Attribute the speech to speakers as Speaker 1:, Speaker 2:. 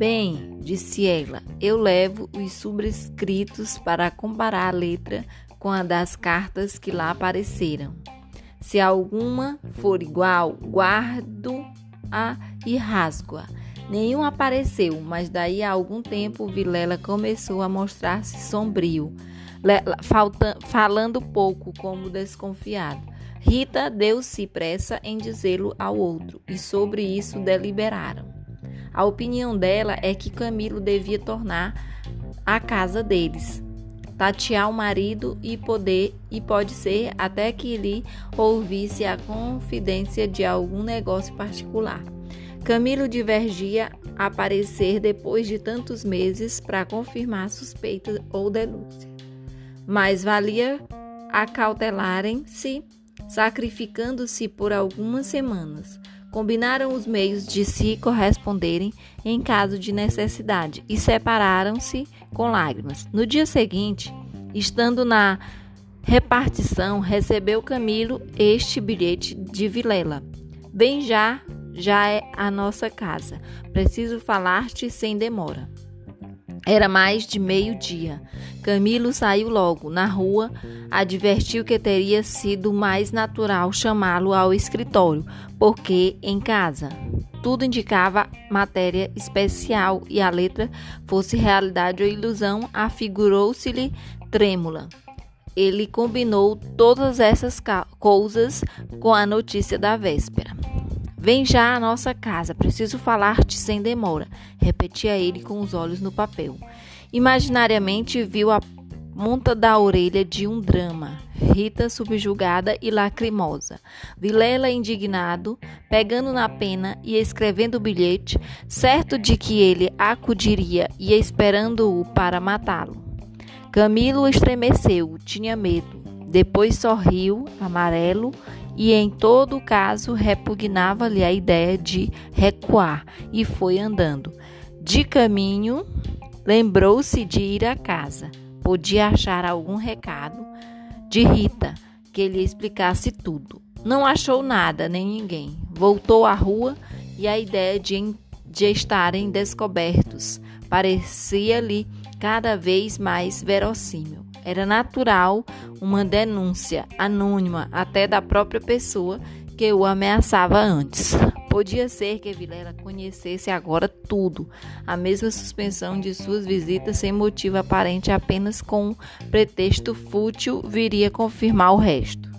Speaker 1: Bem, disse ela, eu levo os subscritos para comparar a letra com a das cartas que lá apareceram. Se alguma for igual, guardo-a e rasgo-a. Nenhum apareceu, mas daí a algum tempo Vilela começou a mostrar-se sombrio, falando pouco como desconfiado. Rita deu-se pressa em dizê-lo ao outro, e sobre isso deliberaram. A opinião dela é que Camilo devia tornar a casa deles, tatear o marido e poder e pode ser até que lhe ouvisse a confidência de algum negócio particular. Camilo divergia aparecer depois de tantos meses para confirmar suspeita ou denúncia. Mas valia acautelarem-se, sacrificando-se por algumas semanas. Combinaram os meios de se corresponderem em caso de necessidade e separaram-se com lágrimas. No dia seguinte, estando na repartição, recebeu Camilo este bilhete de Vilela. Bem já já é a nossa casa. Preciso falar-te sem demora. Era mais de meio-dia. Camilo saiu logo. Na rua, advertiu que teria sido mais natural chamá-lo ao escritório, porque em casa tudo indicava matéria especial e a letra, fosse realidade ou ilusão, afigurou-se-lhe trêmula. Ele combinou todas essas coisas com a notícia da véspera. Vem já à nossa casa, preciso falar-te sem demora, repetia ele com os olhos no papel. Imaginariamente viu a monta da orelha de um drama, Rita subjugada e lacrimosa, Vilela indignado, pegando na pena e escrevendo o bilhete, certo de que ele acudiria e esperando-o para matá-lo. Camilo estremeceu, tinha medo. Depois sorriu, amarelo, e em todo caso repugnava-lhe a ideia de recuar e foi andando. De caminho, lembrou-se de ir à casa. Podia achar algum recado de Rita que lhe explicasse tudo. Não achou nada nem ninguém. Voltou à rua e a ideia de, de estarem descobertos parecia-lhe cada vez mais verossímil. Era natural uma denúncia anônima até da própria pessoa que o ameaçava antes. Podia ser que Vilela conhecesse agora tudo, a mesma suspensão de suas visitas sem motivo aparente, apenas com um pretexto fútil viria confirmar o resto.